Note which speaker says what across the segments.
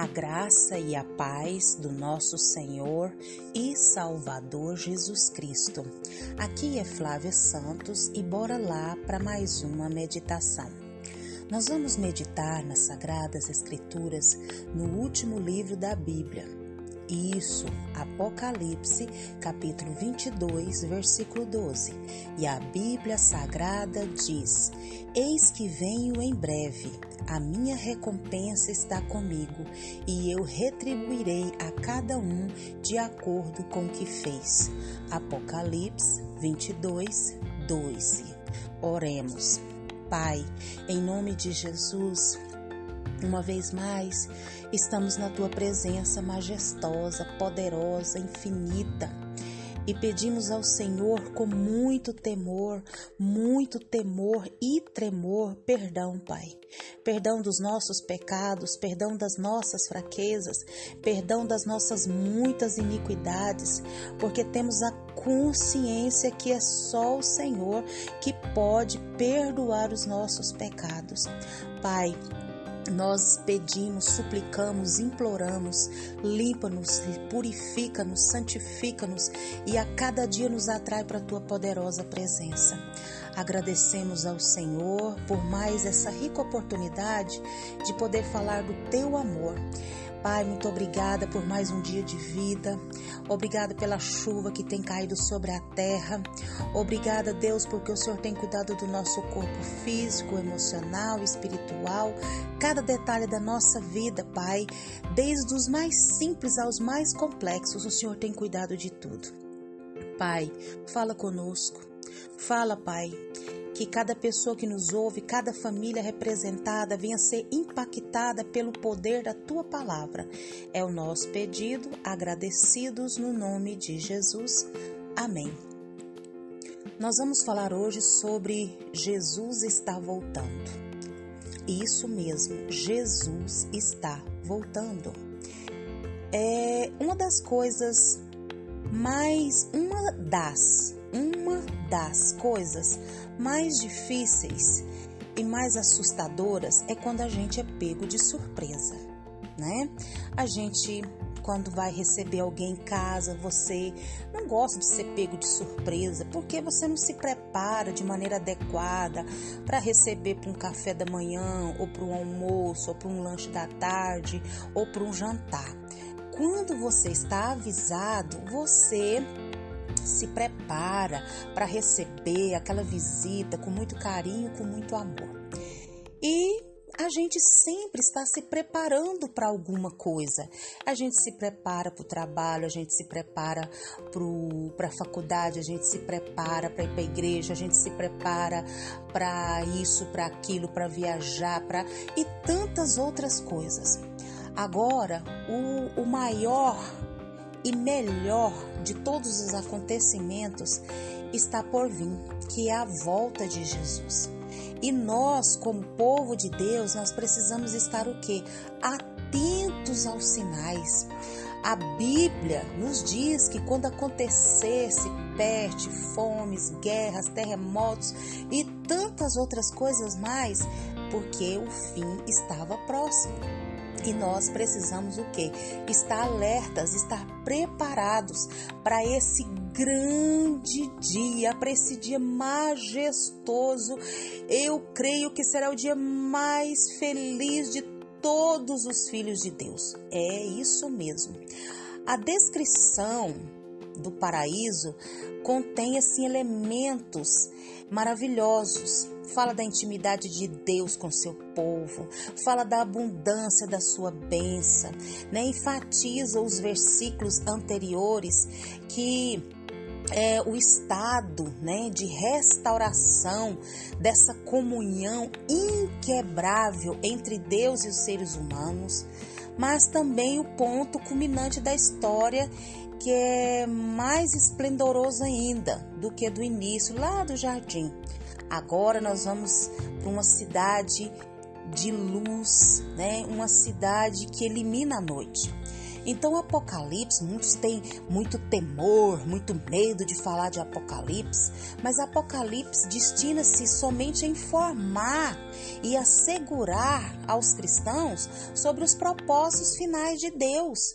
Speaker 1: A graça e a paz do nosso Senhor e Salvador Jesus Cristo. Aqui é Flávia Santos e bora lá para mais uma meditação. Nós vamos meditar nas Sagradas Escrituras no último livro da Bíblia. Isso, Apocalipse, capítulo 22, versículo 12. E a Bíblia Sagrada diz: Eis que venho em breve a minha recompensa está comigo e eu retribuirei a cada um de acordo com o que fez. Apocalipse 22, 12. Oremos. Pai, em nome de Jesus, uma vez mais, estamos na tua presença majestosa, poderosa, infinita e pedimos ao Senhor com muito temor, muito temor e tremor, perdão, Pai. Perdão dos nossos pecados, perdão das nossas fraquezas, perdão das nossas muitas iniquidades, porque temos a consciência que é só o Senhor que pode perdoar os nossos pecados. Pai, nós pedimos, suplicamos, imploramos, limpa-nos, purifica-nos, santifica-nos e a cada dia nos atrai para a tua poderosa presença. Agradecemos ao Senhor por mais essa rica oportunidade de poder falar do teu amor. Pai, muito obrigada por mais um dia de vida. Obrigada pela chuva que tem caído sobre a terra. Obrigada, Deus, porque o Senhor tem cuidado do nosso corpo físico, emocional, espiritual, cada detalhe da nossa vida, Pai, desde os mais simples aos mais complexos, o Senhor tem cuidado de tudo. Pai, fala conosco. Fala, Pai, que cada pessoa que nos ouve, cada família representada venha ser impactada pelo poder da tua palavra. É o nosso pedido, agradecidos no nome de Jesus. Amém. Nós vamos falar hoje sobre Jesus está voltando. Isso mesmo, Jesus está voltando. É uma das coisas mais, uma das, uma das coisas mais difíceis e mais assustadoras é quando a gente é pego de surpresa, né? A gente quando vai receber alguém em casa, você não gosta de ser pego de surpresa, porque você não se prepara de maneira adequada para receber para um café da manhã, ou para um almoço, ou para um lanche da tarde, ou para um jantar. Quando você está avisado, você se prepara para receber aquela visita com muito carinho, com muito amor. E a gente sempre está se preparando para alguma coisa. A gente se prepara para o trabalho, a gente se prepara para a faculdade, a gente se prepara para ir para a igreja, a gente se prepara para isso, para aquilo, para viajar, para e tantas outras coisas. Agora, o, o maior e melhor de todos os acontecimentos está por vir, que é a volta de Jesus. E nós, como povo de Deus, nós precisamos estar o quê? Atentos aos sinais. A Bíblia nos diz que quando acontecesse peste, fomes, guerras, terremotos e tantas outras coisas mais, porque o fim estava próximo. E nós precisamos o quê? Estar alertas, estar preparados para esse grande dia, para esse dia majestoso. Eu creio que será o dia mais feliz de todos os filhos de Deus. É isso mesmo. A descrição do paraíso contém assim elementos maravilhosos. Fala da intimidade de Deus com seu povo, fala da abundância da sua bênção, né? enfatiza os versículos anteriores que é, o estado né, de restauração dessa comunhão inquebrável entre Deus e os seres humanos, mas também o ponto culminante da história que é mais esplendoroso ainda do que do início, lá do jardim. Agora nós vamos para uma cidade de luz, né? Uma cidade que elimina a noite. Então, Apocalipse, muitos têm muito temor, muito medo de falar de Apocalipse, mas Apocalipse destina-se somente a informar e assegurar aos cristãos sobre os propósitos finais de Deus.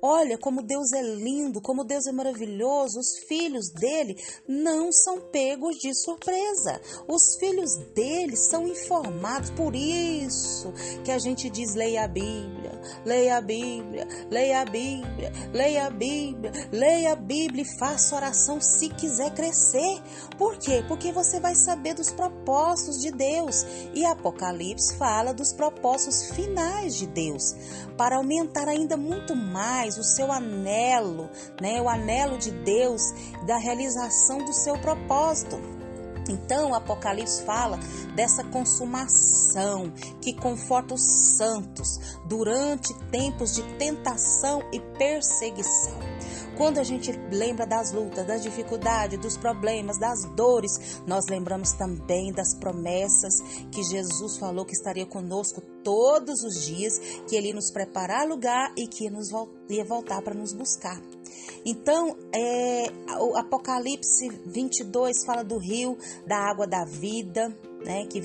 Speaker 1: Olha como Deus é lindo, como Deus é maravilhoso. Os filhos dele não são pegos de surpresa. Os filhos dele são informados. Por isso que a gente diz: leia a Bíblia, leia a Bíblia, leia a Bíblia, leia a Bíblia, leia a Bíblia e faça oração se quiser crescer. Por quê? Porque você vai saber dos propósitos de Deus. E Apocalipse fala dos propósitos finais de Deus, para aumentar ainda muito mais o seu anelo, né? O anelo de Deus da realização do seu propósito. Então, o Apocalipse fala dessa consumação que conforta os santos durante tempos de tentação e perseguição. Quando a gente lembra das lutas, das dificuldades, dos problemas, das dores, nós lembramos também das promessas que Jesus falou que estaria conosco todos os dias, que ele nos preparar lugar e que nos, ia voltar para nos buscar. Então, é, o Apocalipse 22 fala do rio, da água da vida, né, que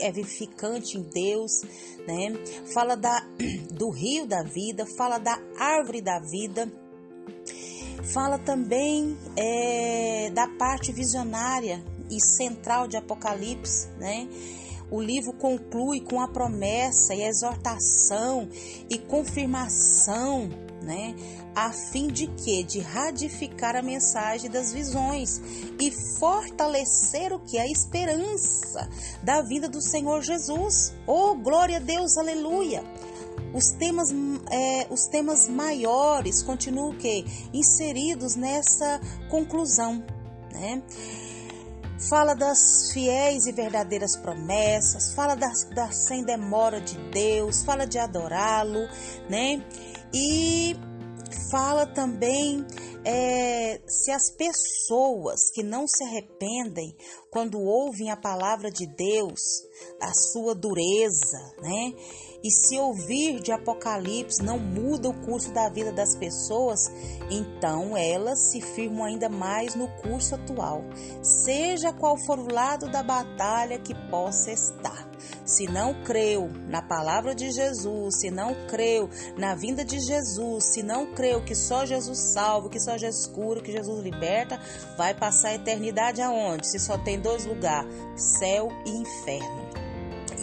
Speaker 1: é vivificante em Deus, né? Fala da, do rio da vida, fala da árvore da vida, Fala também é, da parte visionária e central de Apocalipse, né? O livro conclui com a promessa e a exortação e confirmação, né? A fim de que? De ratificar a mensagem das visões e fortalecer o que? A esperança da vida do Senhor Jesus. Oh, glória a Deus, aleluia! Os temas, é, os temas maiores continuam o quê? Inseridos nessa conclusão, né? Fala das fiéis e verdadeiras promessas, fala das, da sem demora de Deus, fala de adorá-lo, né? E fala também é, se as pessoas que não se arrependem quando ouvem a palavra de Deus, a sua dureza, né? E se ouvir de Apocalipse não muda o curso da vida das pessoas, então elas se firmam ainda mais no curso atual, seja qual for o lado da batalha que possa estar. Se não creu na palavra de Jesus, se não creu na vinda de Jesus, se não creu que só Jesus salva, que só Jesus cura, que Jesus liberta, vai passar a eternidade aonde? Se só tem dois lugares, céu e inferno.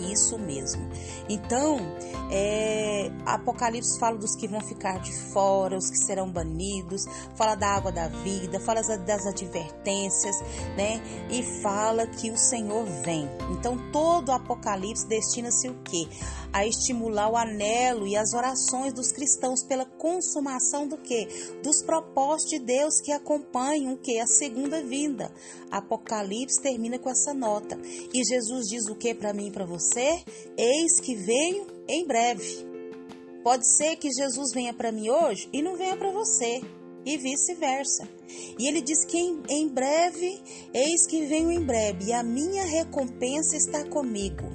Speaker 1: Isso mesmo. Então, é, Apocalipse fala dos que vão ficar de fora, os que serão banidos, fala da água da vida, fala das advertências, né? E fala que o Senhor vem. Então, todo Apocalipse destina-se o quê? A estimular o anelo e as orações dos cristãos pela consumação do quê? Dos propósitos de Deus que acompanham o quê? A segunda vinda. Apocalipse termina com essa nota. E Jesus diz o que para mim e para você? Eis que venho em breve. Pode ser que Jesus venha para mim hoje e não venha para você, e vice-versa. E ele diz que em, em breve, eis que venho em breve, e a minha recompensa está comigo.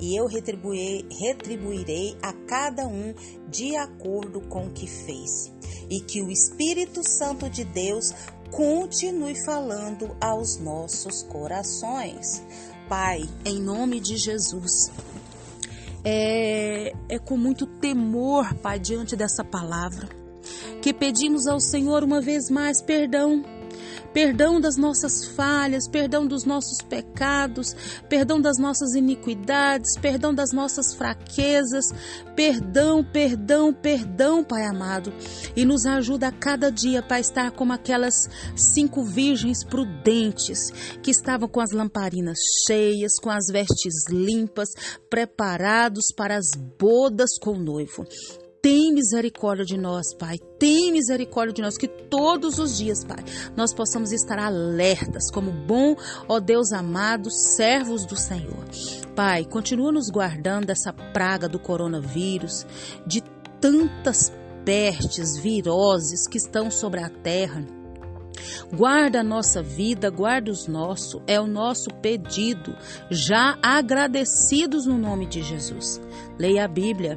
Speaker 1: E eu retribuirei, retribuirei a cada um de acordo com o que fez. E que o Espírito Santo de Deus continue falando aos nossos corações. Pai, em nome de Jesus, é, é com muito temor, Pai, diante dessa palavra, que pedimos ao Senhor uma vez mais perdão perdão das nossas falhas, perdão dos nossos pecados, perdão das nossas iniquidades, perdão das nossas fraquezas, perdão, perdão, perdão, Pai amado, e nos ajuda a cada dia para estar como aquelas cinco virgens prudentes que estavam com as lamparinas cheias, com as vestes limpas, preparados para as bodas com o noivo. Tem misericórdia de nós, Pai. Tem misericórdia de nós, que todos os dias, Pai, nós possamos estar alertas, como bom, ó Deus amado, servos do Senhor. Pai, continua nos guardando dessa praga do coronavírus, de tantas pestes, viroses que estão sobre a terra. Guarda a nossa vida, guarda os nossos, é o nosso pedido, já agradecidos no nome de Jesus. Leia a Bíblia